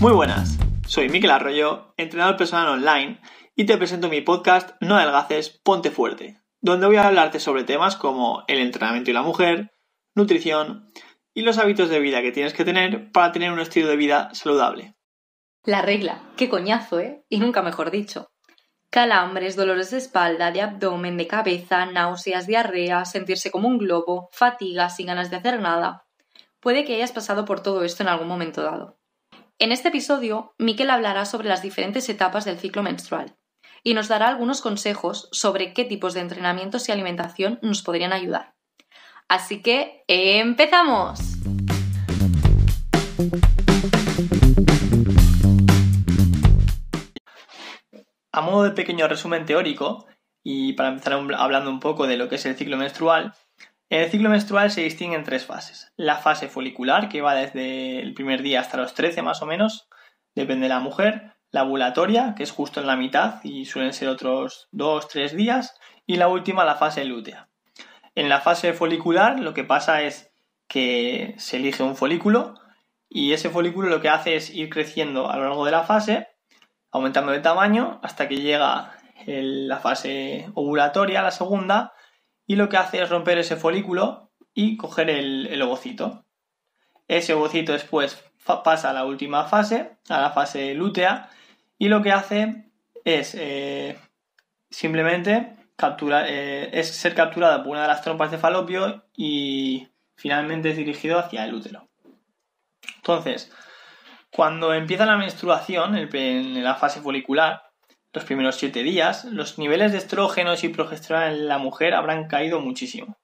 Muy buenas, soy Miquel Arroyo, entrenador personal online, y te presento mi podcast No adelgaces, ponte fuerte, donde voy a hablarte sobre temas como el entrenamiento y la mujer, nutrición y los hábitos de vida que tienes que tener para tener un estilo de vida saludable. La regla, qué coñazo, ¿eh? Y nunca mejor dicho. Calambres, dolores de espalda, de abdomen, de cabeza, náuseas, diarrea, sentirse como un globo, fatiga, sin ganas de hacer nada. Puede que hayas pasado por todo esto en algún momento dado. En este episodio, Miquel hablará sobre las diferentes etapas del ciclo menstrual y nos dará algunos consejos sobre qué tipos de entrenamientos y alimentación nos podrían ayudar. Así que, ¡empezamos! A modo de pequeño resumen teórico, y para empezar hablando un poco de lo que es el ciclo menstrual, en el ciclo menstrual se distinguen tres fases. La fase folicular, que va desde el primer día hasta los 13 más o menos, depende de la mujer. La ovulatoria, que es justo en la mitad y suelen ser otros 2-3 días. Y la última, la fase lútea. En la fase folicular lo que pasa es que se elige un folículo y ese folículo lo que hace es ir creciendo a lo largo de la fase, aumentando de tamaño hasta que llega la fase ovulatoria, la segunda, y lo que hace es romper ese folículo y coger el, ovocito. Ese ovocito después pasa a la última fase, a la fase lútea, y lo que hace es eh, simplemente capturar, eh, es ser capturada por una de las trompas de falopio y finalmente es dirigido hacia el útero. Entonces, cuando empieza la menstruación, en la fase folicular, los primeros siete días, los niveles de estrógenos y progesterona en la mujer habrán caído muchísimo.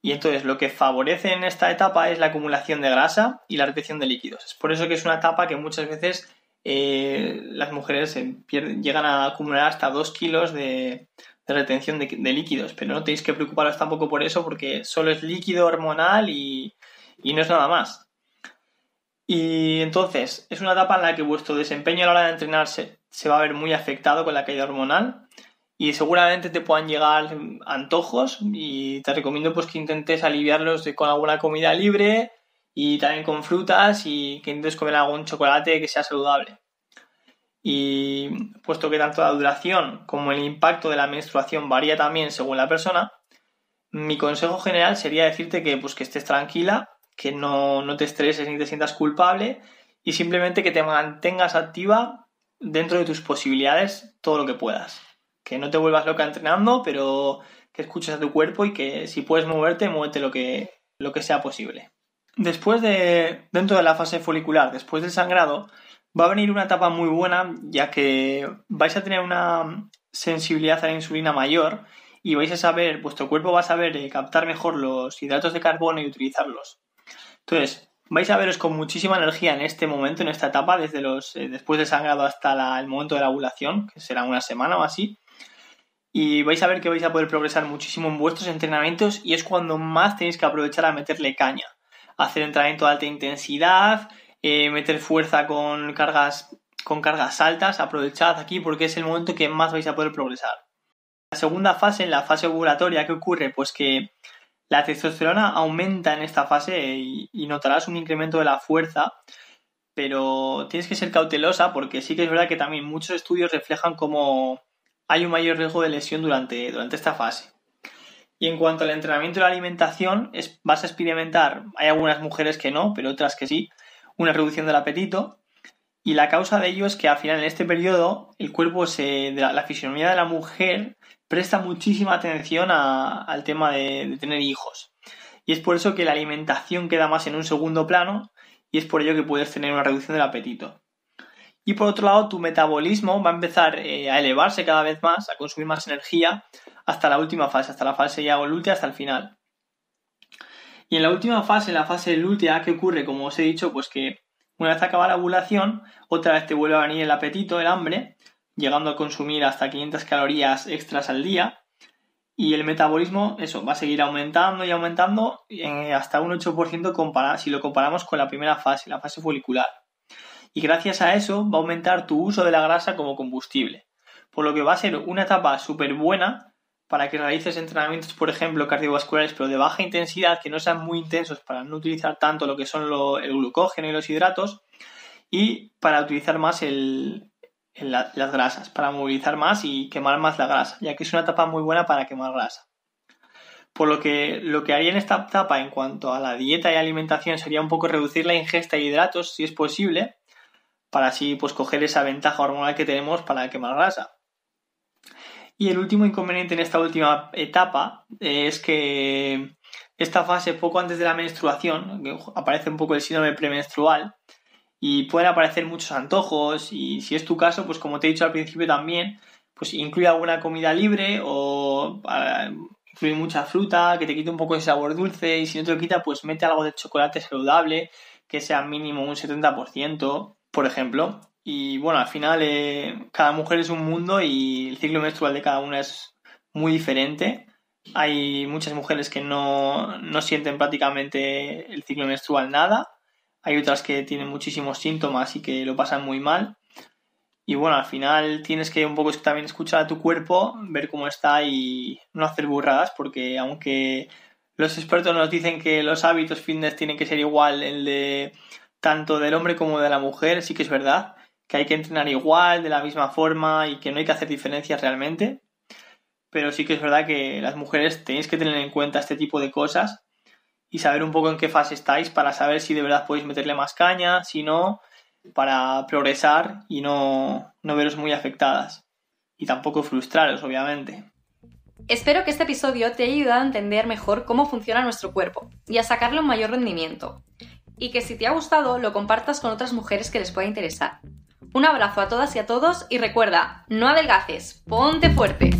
Y entonces lo que favorece en esta etapa es la acumulación de grasa y la retención de líquidos. Es por eso que es una etapa que muchas veces eh, las mujeres llegan a acumular hasta 2 kilos de, retención de, líquidos, pero no tenéis que preocuparos tampoco por eso porque solo es líquido hormonal y no es nada más. Y entonces es una etapa en la que vuestro desempeño a la hora de entrenarse se va a ver muy afectado con la caída hormonal y seguramente te puedan llegar antojos y te recomiendo pues que intentes aliviarlos con alguna comida libre y también con frutas y que intentes comer algún chocolate que sea saludable. Y puesto que tanto la duración como el impacto de la menstruación varía también según la persona, mi consejo general sería decirte que, pues, que estés tranquila, que no, no te estreses ni te sientas culpable y simplemente que te mantengas activa dentro de tus posibilidades todo lo que puedas. Que no te vuelvas loca entrenando, pero que escuches a tu cuerpo y que si puedes moverte, muévete lo que, lo que sea posible. Después de, dentro de la fase folicular, después del sangrado, va a venir una etapa muy buena, ya que vais a tener una sensibilidad a la insulina mayor y vais a saber, vuestro cuerpo va a saber eh, captar mejor los hidratos de carbono y utilizarlos. Entonces, vais a veros con muchísima energía en este momento, en esta etapa, desde los eh, después del sangrado hasta el momento de la ovulación, que será una semana o así. Y vais a ver que vais a poder progresar muchísimo en vuestros entrenamientos y es cuando más tenéis que aprovechar a meterle caña. Hacer entrenamiento de alta intensidad, eh, meter fuerza con cargas, con cargas altas, aprovechad aquí porque es el momento que más vais a poder progresar. La segunda fase, en la fase ovulatoria, ¿qué ocurre? Pues que la testosterona aumenta en esta fase y, notarás un incremento de la fuerza, pero tienes que ser cautelosa porque sí que es verdad que también muchos estudios reflejan cómo hay un mayor riesgo de lesión durante, durante esta fase. Y en cuanto al entrenamiento y la alimentación, vas a experimentar, hay algunas mujeres que no, pero otras que sí, una reducción del apetito. Y la causa de ello es que al final en este periodo el cuerpo se, de la fisionomía de la mujer presta muchísima atención al tema de, tener hijos. Y es por eso que la alimentación queda más en un segundo plano y es por ello que puedes tener una reducción del apetito. Y por otro lado, tu metabolismo va a empezar eh, a elevarse cada vez más, a consumir más energía hasta la última fase, hasta la fase ya lútea, hasta el final. Y en la última fase, en la fase lútea, ¿qué ocurre? Como os he dicho, pues que una vez acaba la ovulación, otra vez te vuelve a venir el apetito, el hambre, llegando a consumir hasta 500 calorías extras al día. Y el metabolismo, eso, va a seguir aumentando y aumentando hasta un 8% si lo comparamos con la primera fase, la fase folicular. Y gracias a eso va a aumentar tu uso de la grasa como combustible. Por lo que va a ser una etapa súper buena para que realices entrenamientos, por ejemplo, cardiovasculares, pero de baja intensidad, que no sean muy intensos para no utilizar tanto lo que son el glucógeno y los hidratos, y para utilizar más las grasas, para movilizar más y quemar más la grasa, ya que es una etapa muy buena para quemar grasa. Por lo que lo que haría en esta etapa en cuanto a la dieta y alimentación sería un poco reducir la ingesta de hidratos, si es posible, para así pues coger esa ventaja hormonal que tenemos para quemar grasa. Y el último inconveniente en esta última etapa es que esta fase poco antes de la menstruación, aparece un poco el síndrome premenstrual, y pueden aparecer muchos antojos y si es tu caso, pues como te he dicho al principio también, pues incluye alguna comida libre o ah, incluye mucha fruta que te quite un poco de sabor dulce y si no te lo quita, pues mete algo de chocolate saludable que sea mínimo un 70%, por ejemplo. Y bueno, al final eh, cada mujer es un mundo y el ciclo menstrual de cada una es muy diferente. Hay muchas mujeres que no, no sienten prácticamente el ciclo menstrual nada. Hay otras que tienen muchísimos síntomas y que lo pasan muy mal. Y bueno, al final tienes que un poco también escuchar a tu cuerpo, ver cómo está y no hacer burradas, porque aunque los expertos nos dicen que los hábitos fitness tienen que ser igual el de tanto del hombre como de la mujer, sí que es verdad que hay que entrenar igual, de la misma forma y que no hay que hacer diferencias realmente. Pero sí que es verdad que las mujeres tenéis que tener en cuenta este tipo de cosas y saber un poco en qué fase estáis para saber si de verdad podéis meterle más caña, si no, para progresar y no, no veros muy afectadas. Y tampoco frustraros, obviamente. Espero que este episodio te haya ayudado a entender mejor cómo funciona nuestro cuerpo y a sacarle un mayor rendimiento. Y que si te ha gustado lo compartas con otras mujeres que les pueda interesar. Un abrazo a todas y a todos y recuerda, no adelgaces, ponte fuerte.